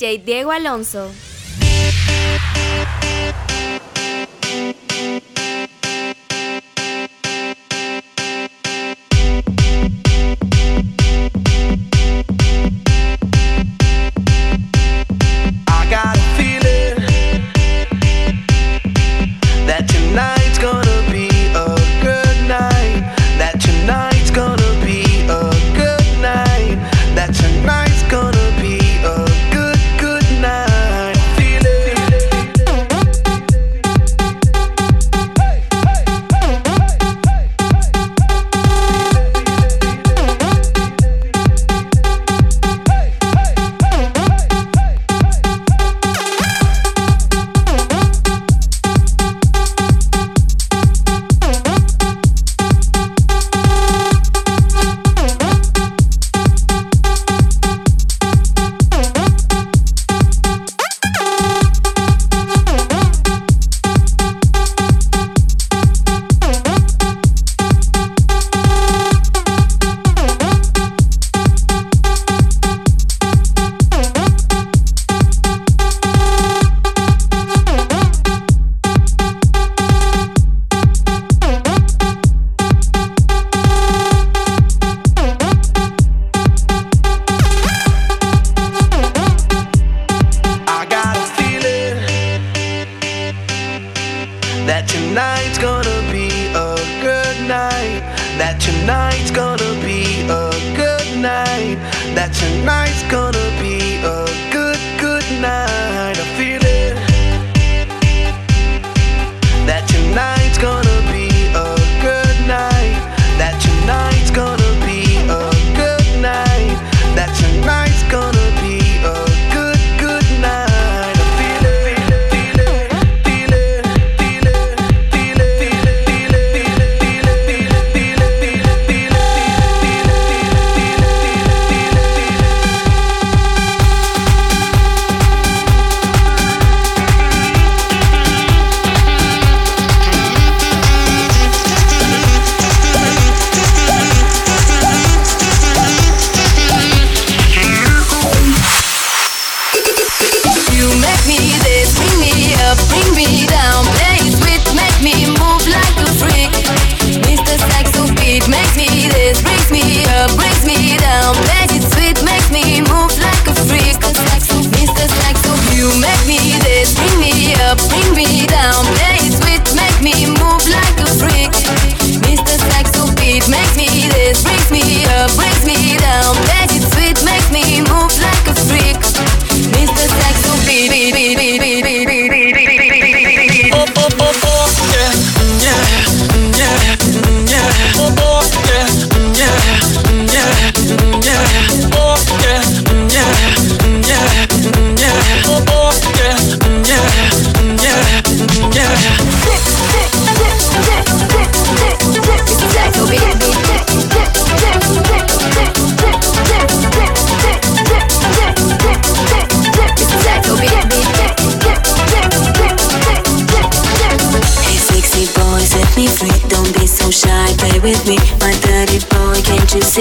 DJ Diego Alonso.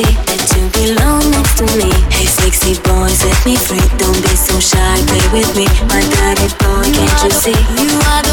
to belong next to me. Hey, sexy boys, let me free. Don't be so shy, play with me. My daddy boy, can't you see? You are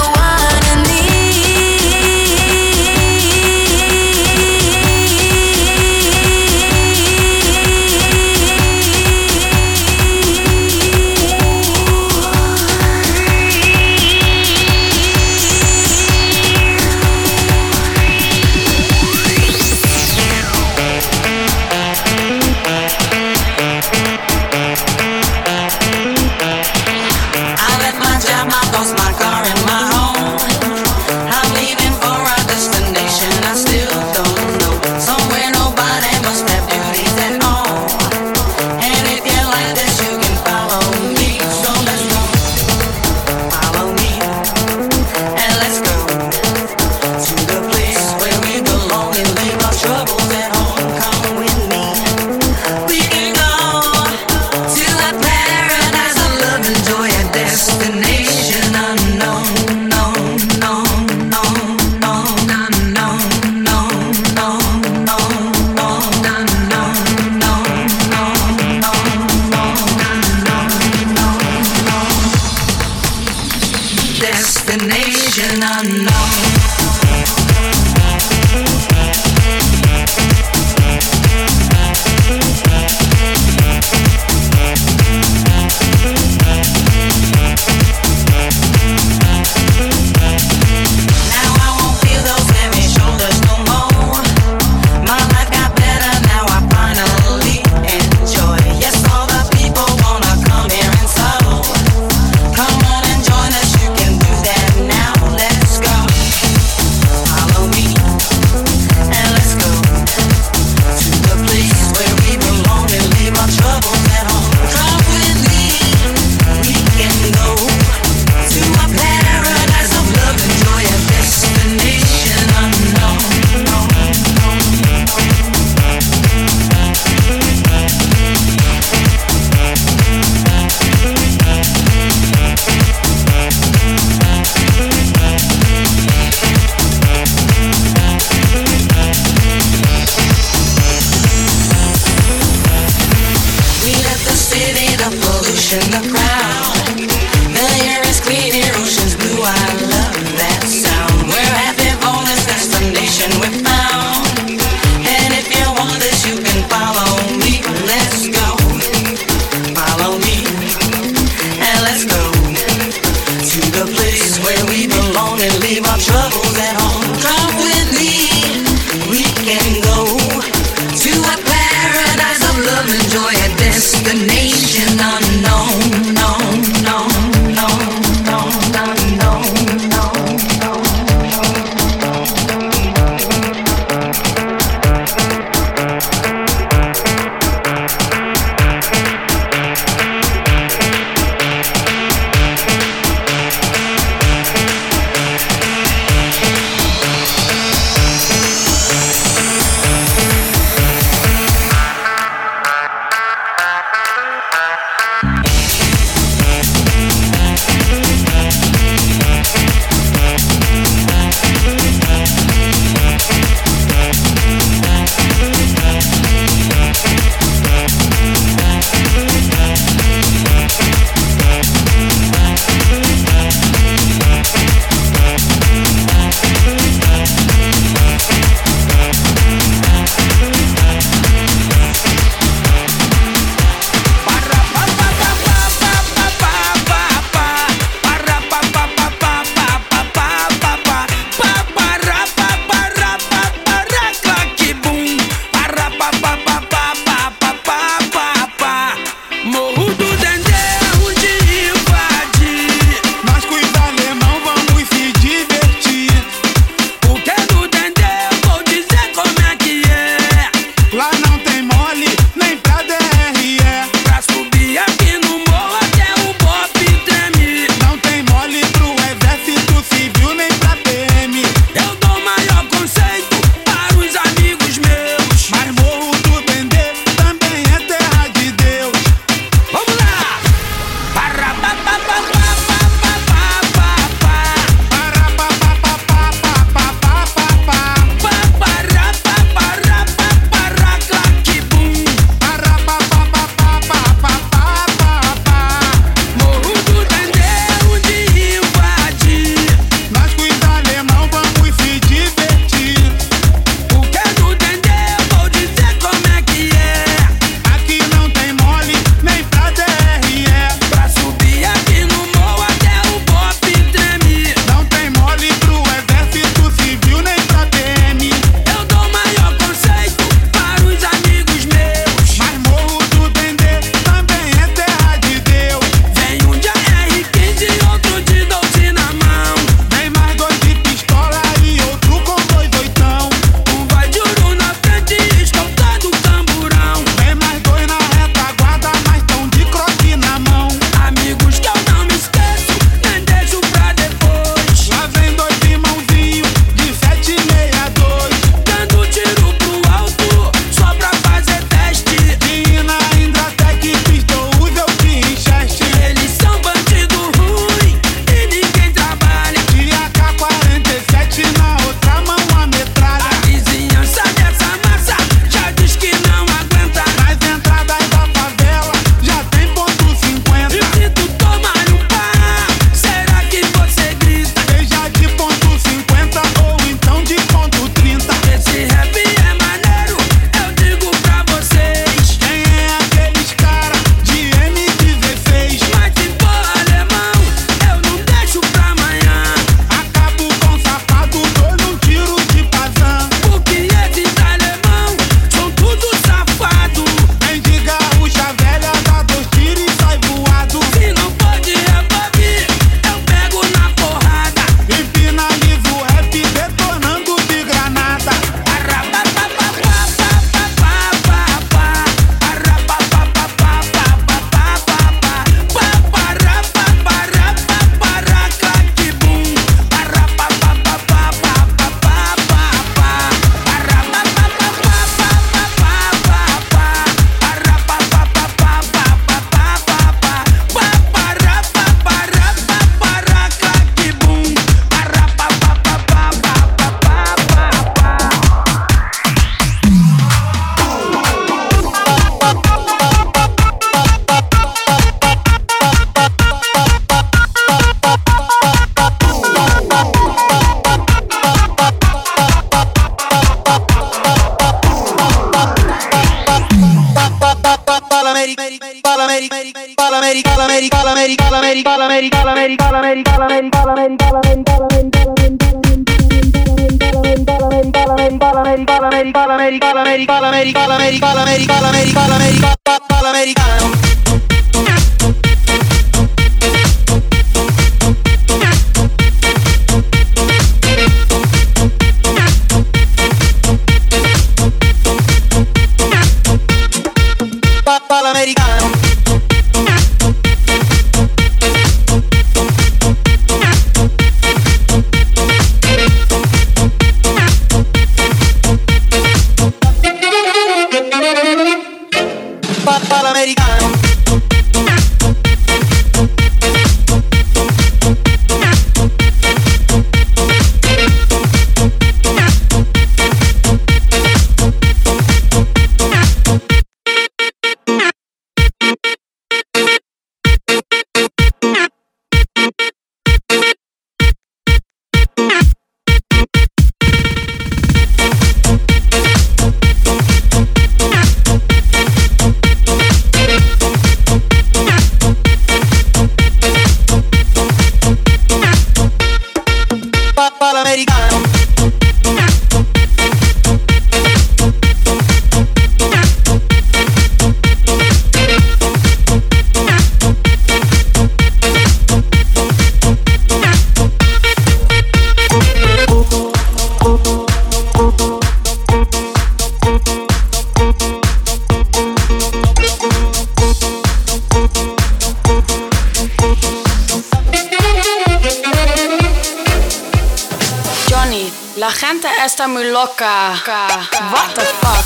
What the fuck?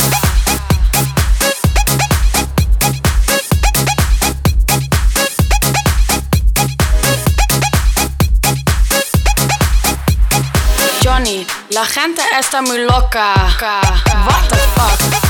Johnny, la gente está muy loca. What the fuck?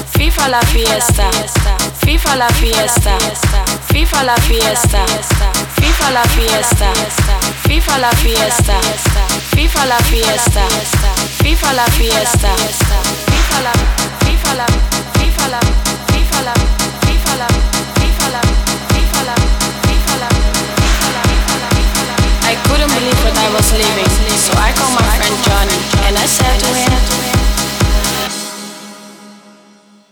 FIFA la fiesta, FIFA la fiesta, FIFA la fiesta, FIFA la fiesta, FIFA la fiesta, FIFA la fiesta, FIFA la fiesta, FIFA la, FIFA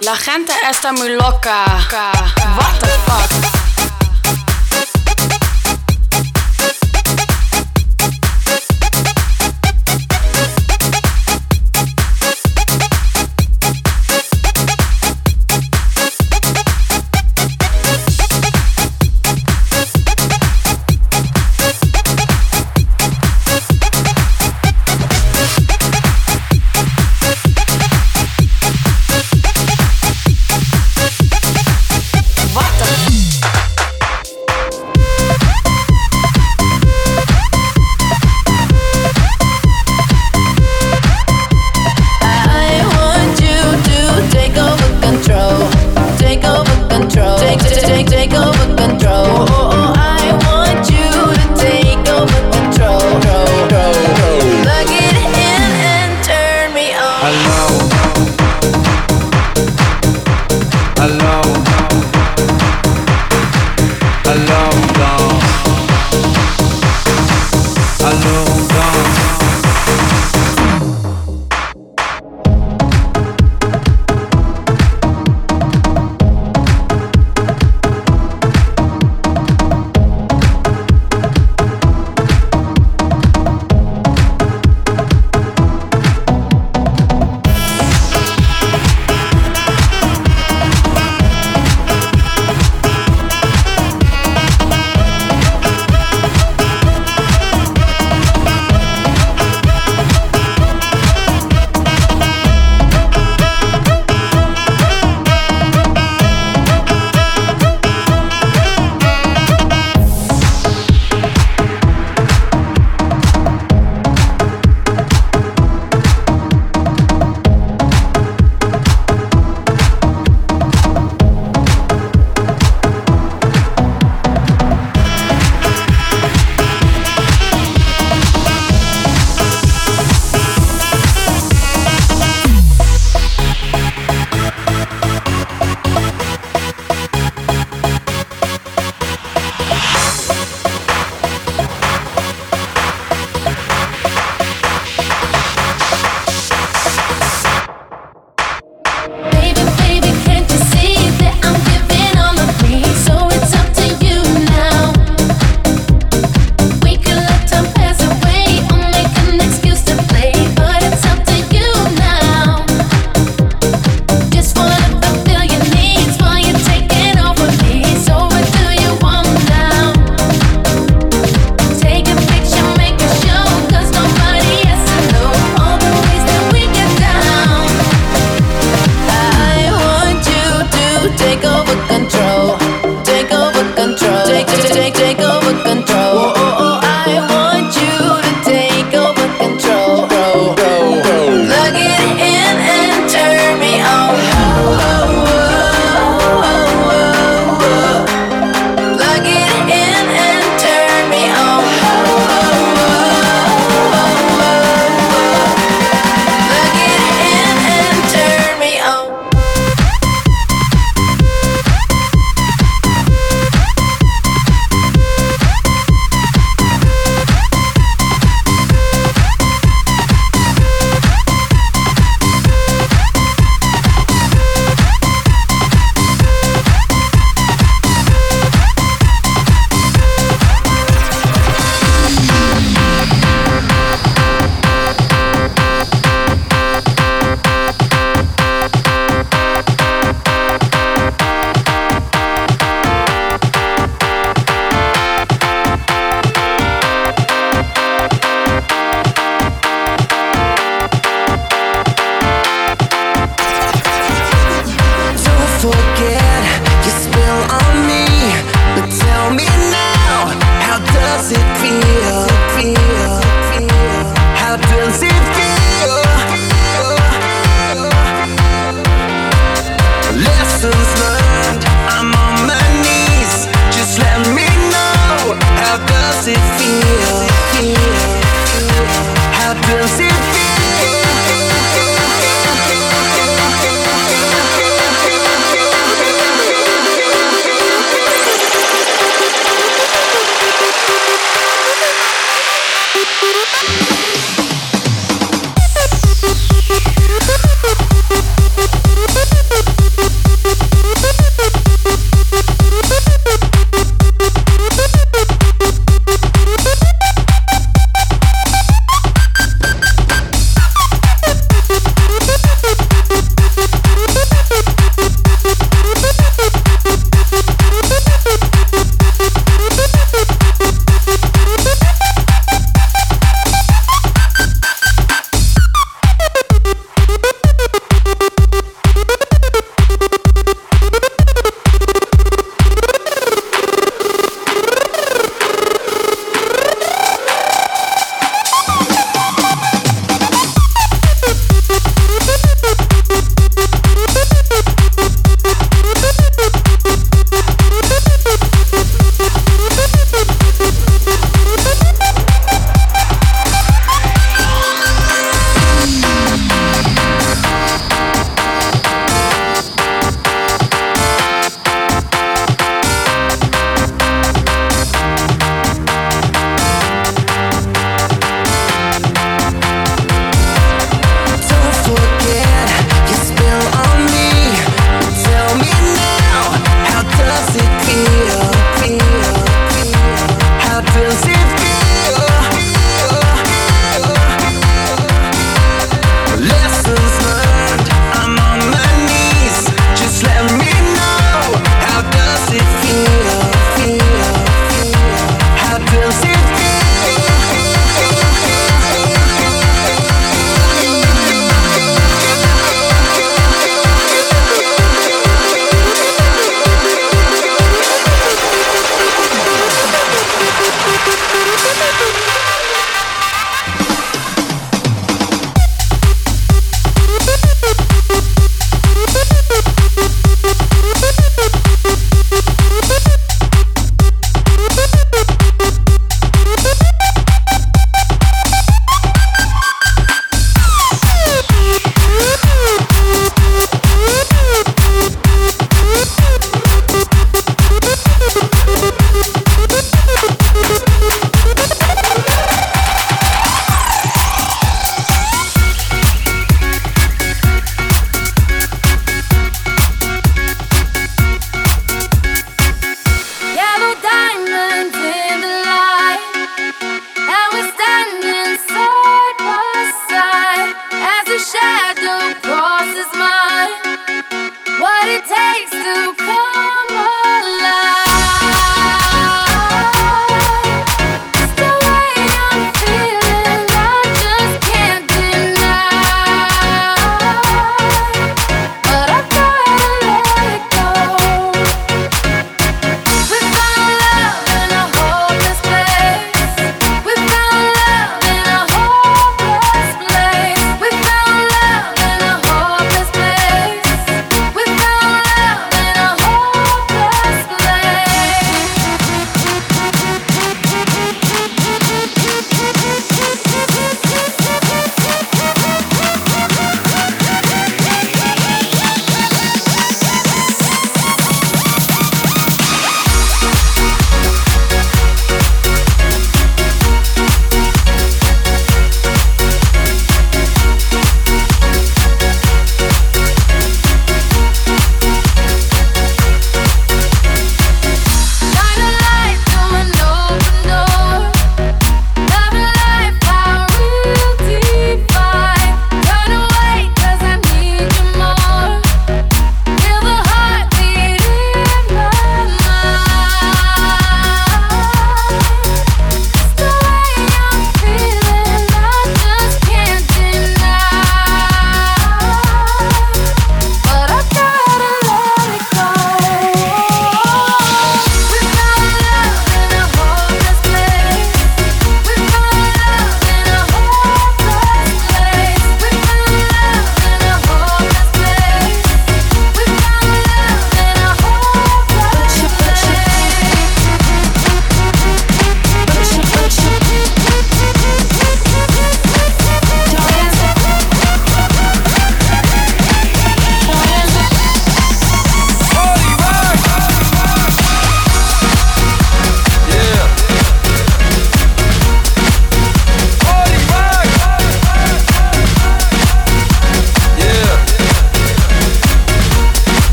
La gente está muy loca.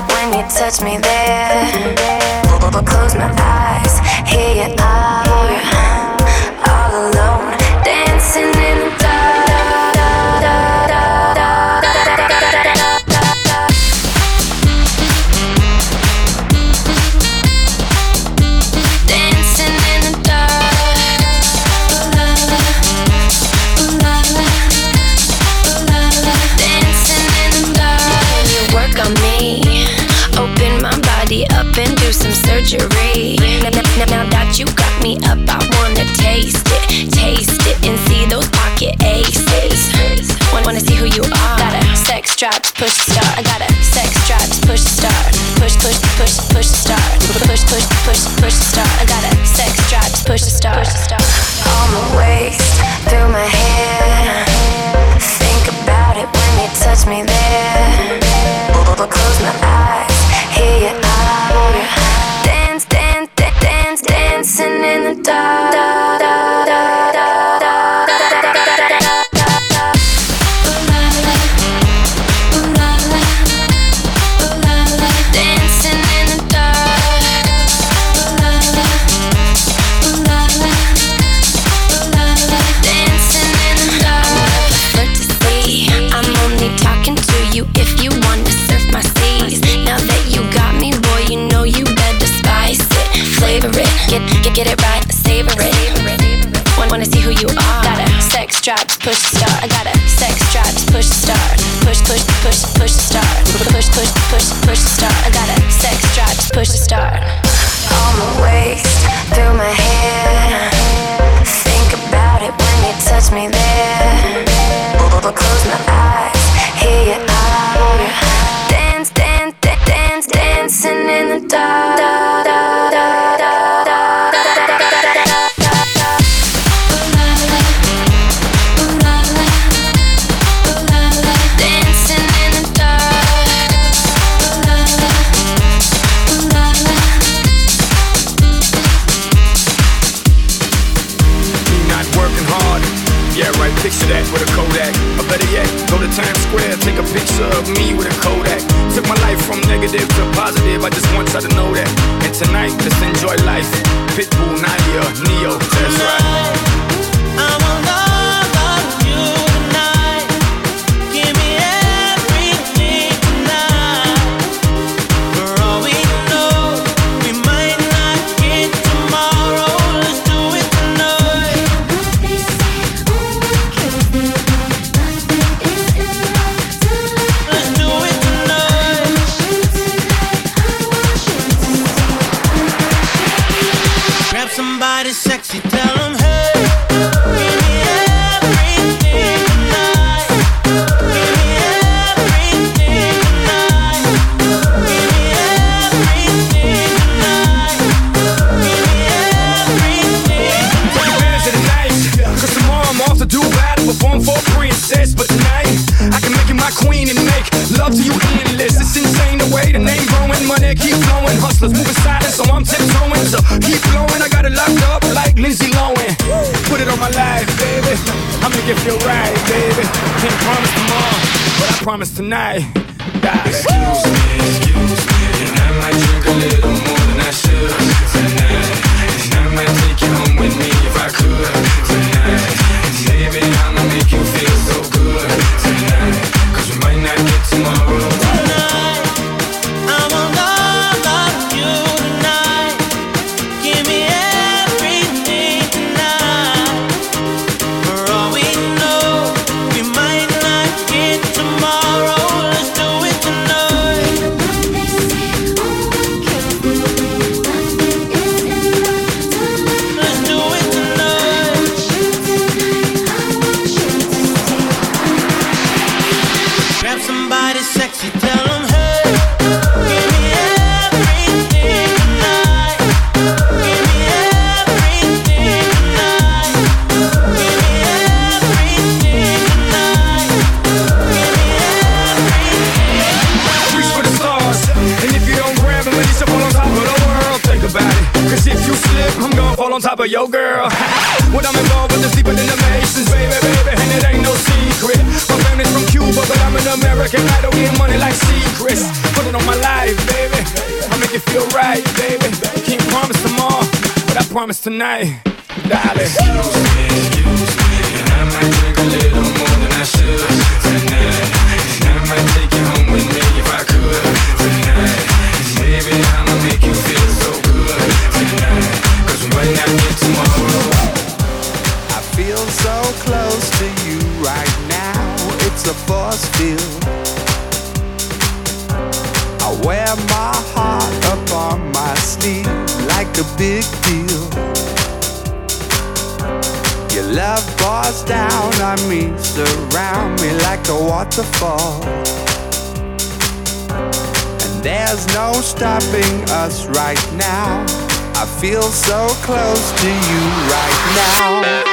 I want love, love you tonight. Give me I of your girl. When I'm involved with the deeper than the Masons, baby, baby, and it ain't no secret. My family's from Cuba, but I'm an American I don't getting money like secrets. Put it on my life, baby. I make it feel right, baby. Can't promise tomorrow, but I promise tonight, darling. Excuse me, excuse me, and I might drink a little more than I should tonight. And I might take you home a big deal. Your love pours down on me, surround me like a waterfall. And there's no stopping us right now. I feel so close to you right now.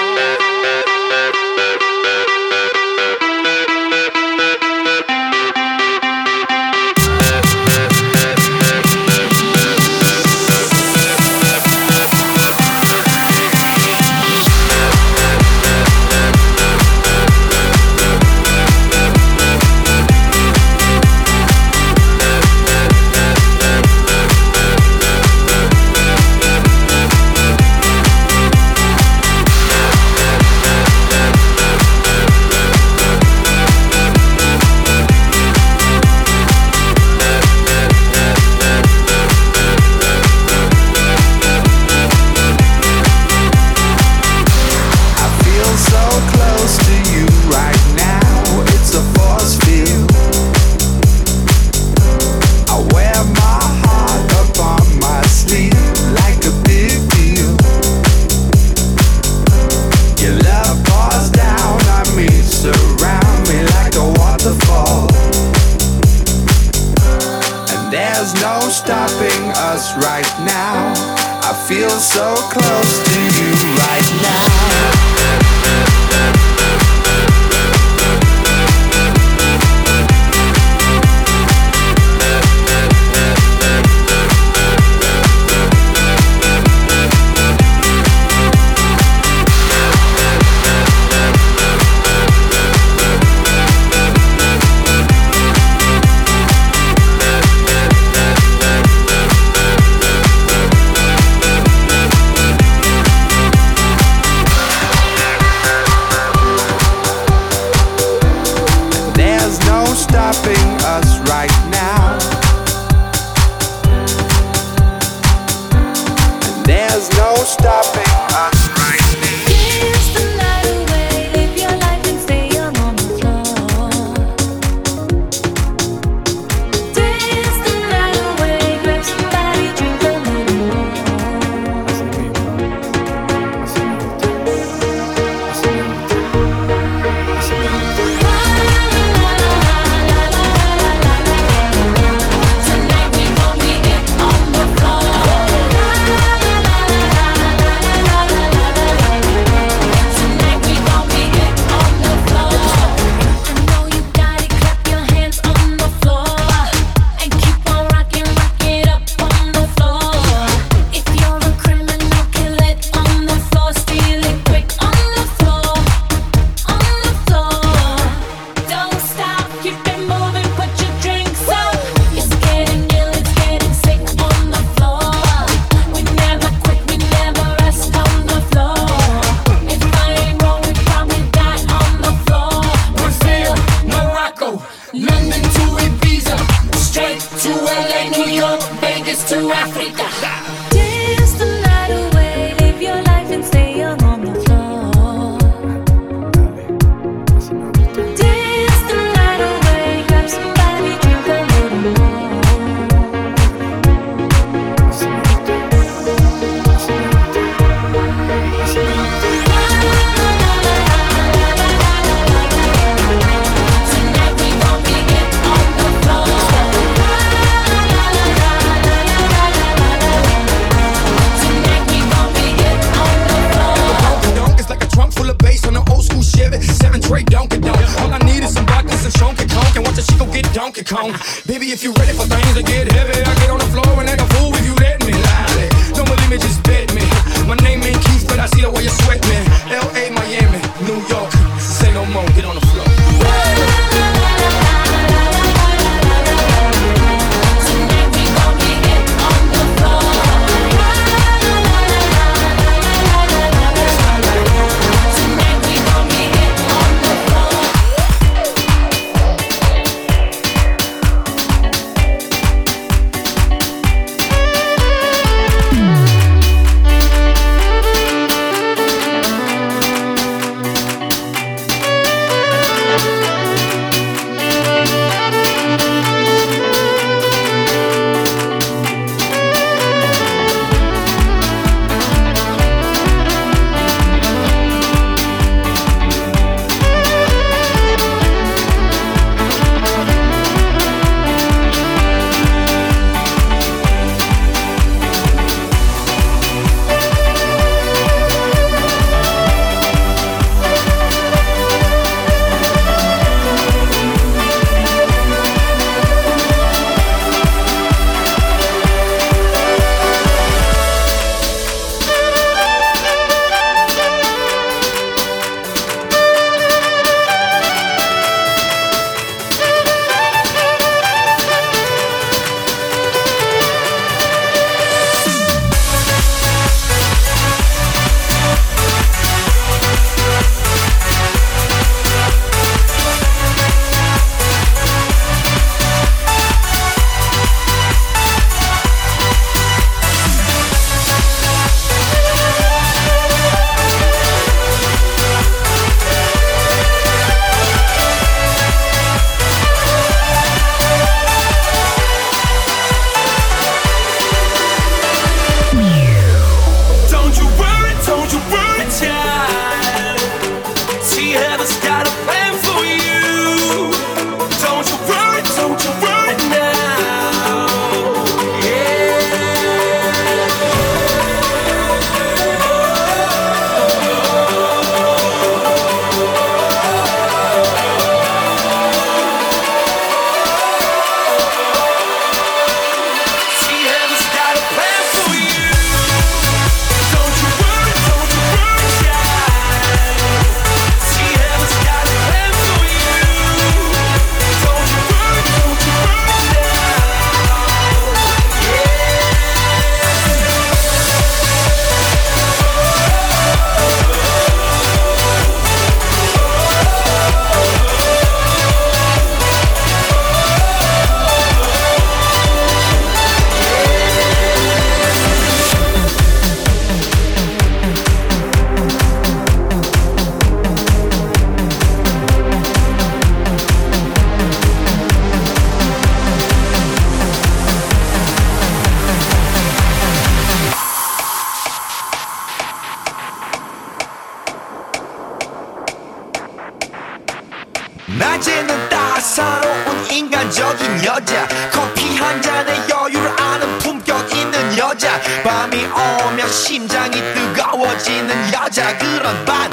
없는 여자 그런 반.